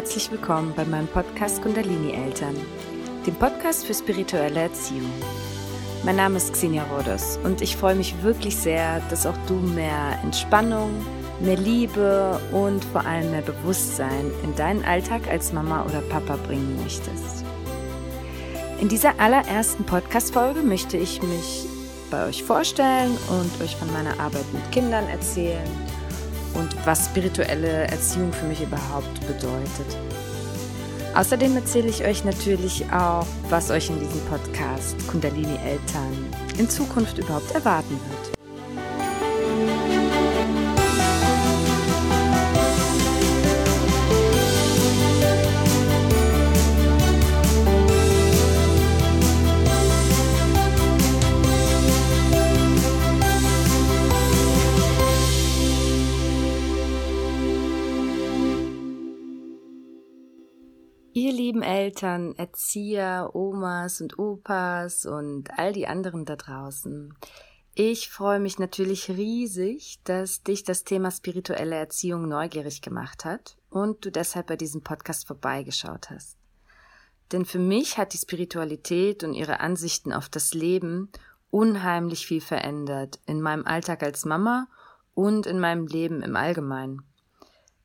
herzlich willkommen bei meinem Podcast Kundalini Eltern, dem Podcast für spirituelle Erziehung. Mein Name ist Xenia Rodos und ich freue mich wirklich sehr, dass auch du mehr Entspannung, mehr Liebe und vor allem mehr Bewusstsein in deinen Alltag als Mama oder Papa bringen möchtest. In dieser allerersten Podcast-Folge möchte ich mich bei euch vorstellen und euch von meiner Arbeit mit Kindern erzählen und was spirituelle Erziehung für mich überhaupt bedeutet. Außerdem erzähle ich euch natürlich auch, was euch in diesem Podcast Kundalini Eltern in Zukunft überhaupt erwarten wird. Ihr lieben Eltern, Erzieher, Omas und Opas und all die anderen da draußen. Ich freue mich natürlich riesig, dass dich das Thema spirituelle Erziehung neugierig gemacht hat und du deshalb bei diesem Podcast vorbeigeschaut hast. Denn für mich hat die Spiritualität und ihre Ansichten auf das Leben unheimlich viel verändert in meinem Alltag als Mama und in meinem Leben im Allgemeinen.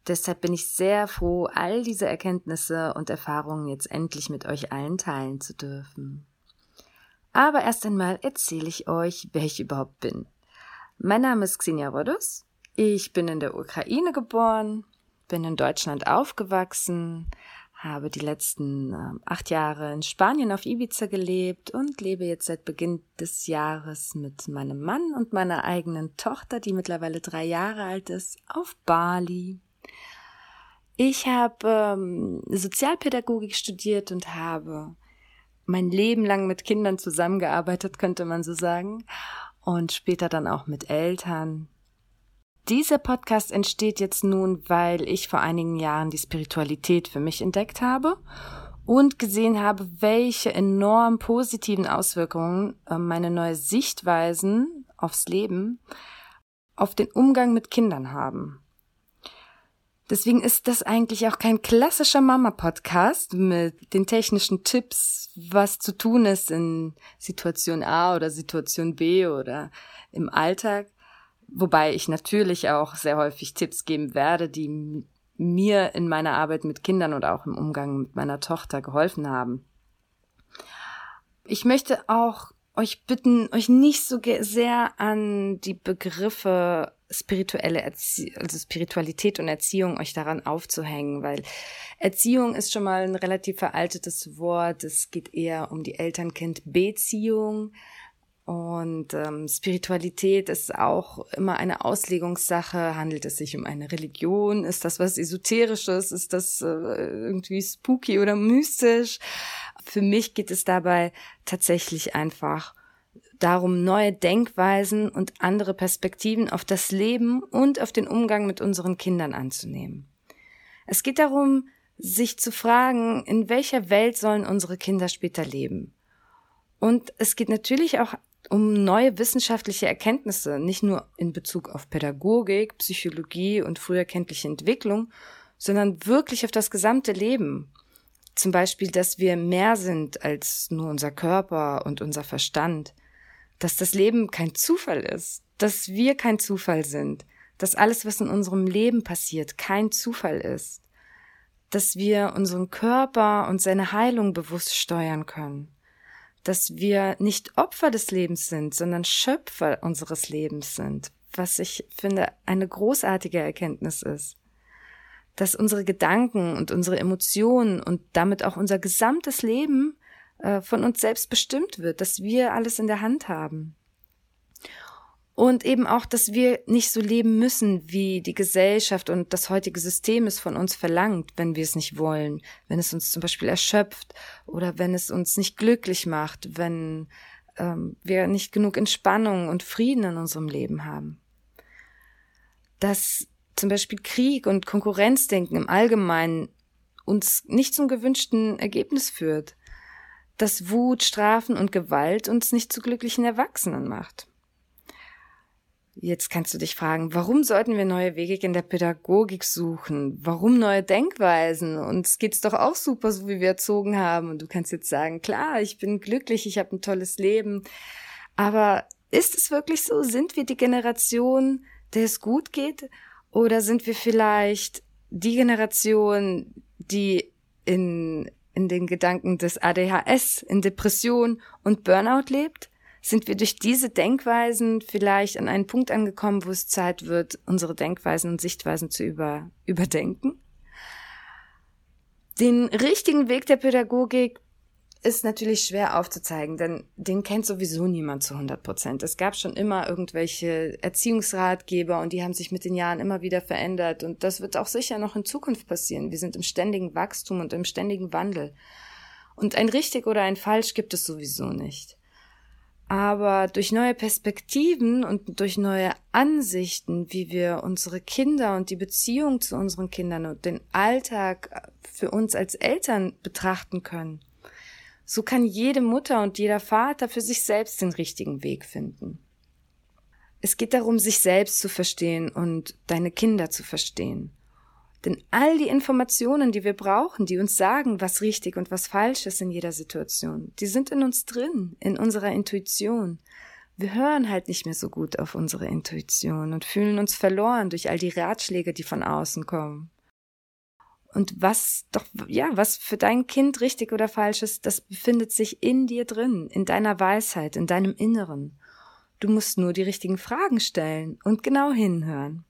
Deshalb bin ich sehr froh, all diese Erkenntnisse und Erfahrungen jetzt endlich mit euch allen teilen zu dürfen. Aber erst einmal erzähle ich euch, wer ich überhaupt bin. Mein Name ist Xenia Rodos. Ich bin in der Ukraine geboren, bin in Deutschland aufgewachsen, habe die letzten äh, acht Jahre in Spanien auf Ibiza gelebt und lebe jetzt seit Beginn des Jahres mit meinem Mann und meiner eigenen Tochter, die mittlerweile drei Jahre alt ist, auf Bali. Ich habe ähm, Sozialpädagogik studiert und habe mein Leben lang mit Kindern zusammengearbeitet, könnte man so sagen, und später dann auch mit Eltern. Dieser Podcast entsteht jetzt nun, weil ich vor einigen Jahren die Spiritualität für mich entdeckt habe und gesehen habe, welche enorm positiven Auswirkungen äh, meine neue Sichtweisen aufs Leben auf den Umgang mit Kindern haben. Deswegen ist das eigentlich auch kein klassischer Mama-Podcast mit den technischen Tipps, was zu tun ist in Situation A oder Situation B oder im Alltag. Wobei ich natürlich auch sehr häufig Tipps geben werde, die mir in meiner Arbeit mit Kindern oder auch im Umgang mit meiner Tochter geholfen haben. Ich möchte auch euch bitten, euch nicht so sehr an die Begriffe spirituelle Erzie also Spiritualität und Erziehung euch daran aufzuhängen, weil Erziehung ist schon mal ein relativ veraltetes Wort. Es geht eher um die Eltern-Kind-Beziehung. Und ähm, Spiritualität ist auch immer eine Auslegungssache. Handelt es sich um eine Religion? Ist das was Esoterisches? Ist das äh, irgendwie spooky oder mystisch? Für mich geht es dabei tatsächlich einfach darum, neue Denkweisen und andere Perspektiven auf das Leben und auf den Umgang mit unseren Kindern anzunehmen. Es geht darum, sich zu fragen, in welcher Welt sollen unsere Kinder später leben. Und es geht natürlich auch um neue wissenschaftliche Erkenntnisse, nicht nur in Bezug auf Pädagogik, Psychologie und früherkenntliche Entwicklung, sondern wirklich auf das gesamte Leben. Zum Beispiel, dass wir mehr sind als nur unser Körper und unser Verstand, dass das Leben kein Zufall ist, dass wir kein Zufall sind, dass alles, was in unserem Leben passiert, kein Zufall ist, dass wir unseren Körper und seine Heilung bewusst steuern können, dass wir nicht Opfer des Lebens sind, sondern Schöpfer unseres Lebens sind, was ich finde eine großartige Erkenntnis ist, dass unsere Gedanken und unsere Emotionen und damit auch unser gesamtes Leben äh, von uns selbst bestimmt wird, dass wir alles in der Hand haben. Und eben auch, dass wir nicht so leben müssen, wie die Gesellschaft und das heutige System es von uns verlangt, wenn wir es nicht wollen, wenn es uns zum Beispiel erschöpft oder wenn es uns nicht glücklich macht, wenn ähm, wir nicht genug Entspannung und Frieden in unserem Leben haben. Dass zum Beispiel Krieg und Konkurrenzdenken im Allgemeinen uns nicht zum gewünschten Ergebnis führt dass Wut, Strafen und Gewalt uns nicht zu glücklichen Erwachsenen macht. Jetzt kannst du dich fragen, warum sollten wir neue Wege in der Pädagogik suchen? Warum neue Denkweisen? Uns geht's doch auch super, so wie wir erzogen haben. Und du kannst jetzt sagen, klar, ich bin glücklich, ich habe ein tolles Leben. Aber ist es wirklich so? Sind wir die Generation, der es gut geht? Oder sind wir vielleicht die Generation, die in, in den Gedanken des ADHS, in Depression und Burnout lebt? Sind wir durch diese Denkweisen vielleicht an einen Punkt angekommen, wo es Zeit wird, unsere Denkweisen und Sichtweisen zu über, überdenken. Den richtigen Weg der Pädagogik ist natürlich schwer aufzuzeigen, denn den kennt sowieso niemand zu 100 Prozent. Es gab schon immer irgendwelche Erziehungsratgeber und die haben sich mit den Jahren immer wieder verändert und das wird auch sicher noch in Zukunft passieren. Wir sind im ständigen Wachstum und im ständigen Wandel. Und ein richtig oder ein falsch gibt es sowieso nicht. Aber durch neue Perspektiven und durch neue Ansichten, wie wir unsere Kinder und die Beziehung zu unseren Kindern und den Alltag für uns als Eltern betrachten können, so kann jede Mutter und jeder Vater für sich selbst den richtigen Weg finden. Es geht darum, sich selbst zu verstehen und deine Kinder zu verstehen. Denn all die Informationen, die wir brauchen, die uns sagen, was richtig und was falsch ist in jeder Situation, die sind in uns drin, in unserer Intuition. Wir hören halt nicht mehr so gut auf unsere Intuition und fühlen uns verloren durch all die Ratschläge, die von außen kommen. Und was doch, ja, was für dein Kind richtig oder falsch ist, das befindet sich in dir drin, in deiner Weisheit, in deinem Inneren. Du musst nur die richtigen Fragen stellen und genau hinhören.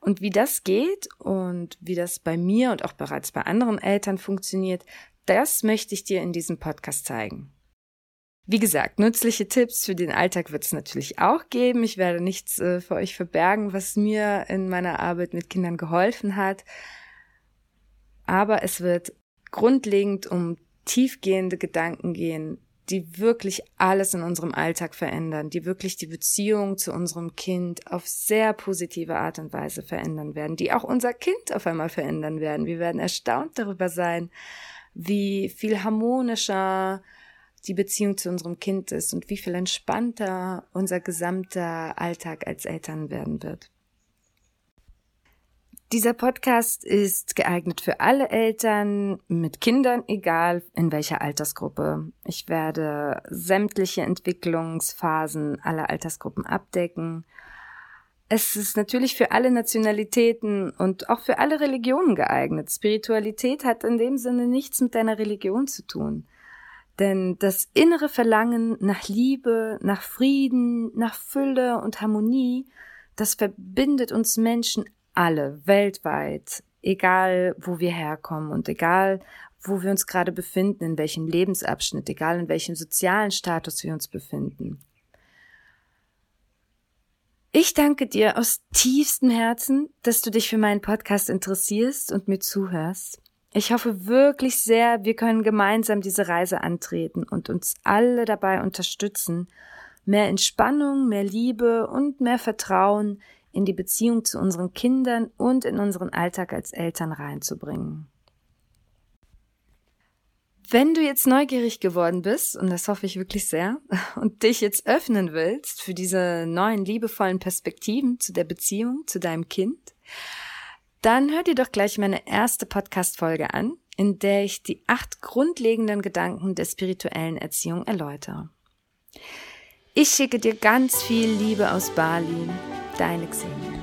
Und wie das geht und wie das bei mir und auch bereits bei anderen Eltern funktioniert, das möchte ich dir in diesem Podcast zeigen. Wie gesagt, nützliche Tipps für den Alltag wird es natürlich auch geben. Ich werde nichts äh, für euch verbergen, was mir in meiner Arbeit mit Kindern geholfen hat. Aber es wird grundlegend um tiefgehende Gedanken gehen, die wirklich alles in unserem Alltag verändern, die wirklich die Beziehung zu unserem Kind auf sehr positive Art und Weise verändern werden, die auch unser Kind auf einmal verändern werden. Wir werden erstaunt darüber sein, wie viel harmonischer die Beziehung zu unserem Kind ist und wie viel entspannter unser gesamter Alltag als Eltern werden wird. Dieser Podcast ist geeignet für alle Eltern mit Kindern, egal in welcher Altersgruppe. Ich werde sämtliche Entwicklungsphasen aller Altersgruppen abdecken. Es ist natürlich für alle Nationalitäten und auch für alle Religionen geeignet. Spiritualität hat in dem Sinne nichts mit deiner Religion zu tun. Denn das innere Verlangen nach Liebe, nach Frieden, nach Fülle und Harmonie, das verbindet uns Menschen alle weltweit, egal wo wir herkommen und egal wo wir uns gerade befinden, in welchem Lebensabschnitt, egal in welchem sozialen Status wir uns befinden. Ich danke dir aus tiefstem Herzen, dass du dich für meinen Podcast interessierst und mir zuhörst. Ich hoffe wirklich sehr, wir können gemeinsam diese Reise antreten und uns alle dabei unterstützen, mehr Entspannung, mehr Liebe und mehr Vertrauen in die Beziehung zu unseren Kindern und in unseren Alltag als Eltern reinzubringen. Wenn du jetzt neugierig geworden bist, und das hoffe ich wirklich sehr, und dich jetzt öffnen willst für diese neuen liebevollen Perspektiven zu der Beziehung zu deinem Kind, dann hör dir doch gleich meine erste Podcast-Folge an, in der ich die acht grundlegenden Gedanken der spirituellen Erziehung erläutere. Ich schicke dir ganz viel Liebe aus Bali deine Xenia.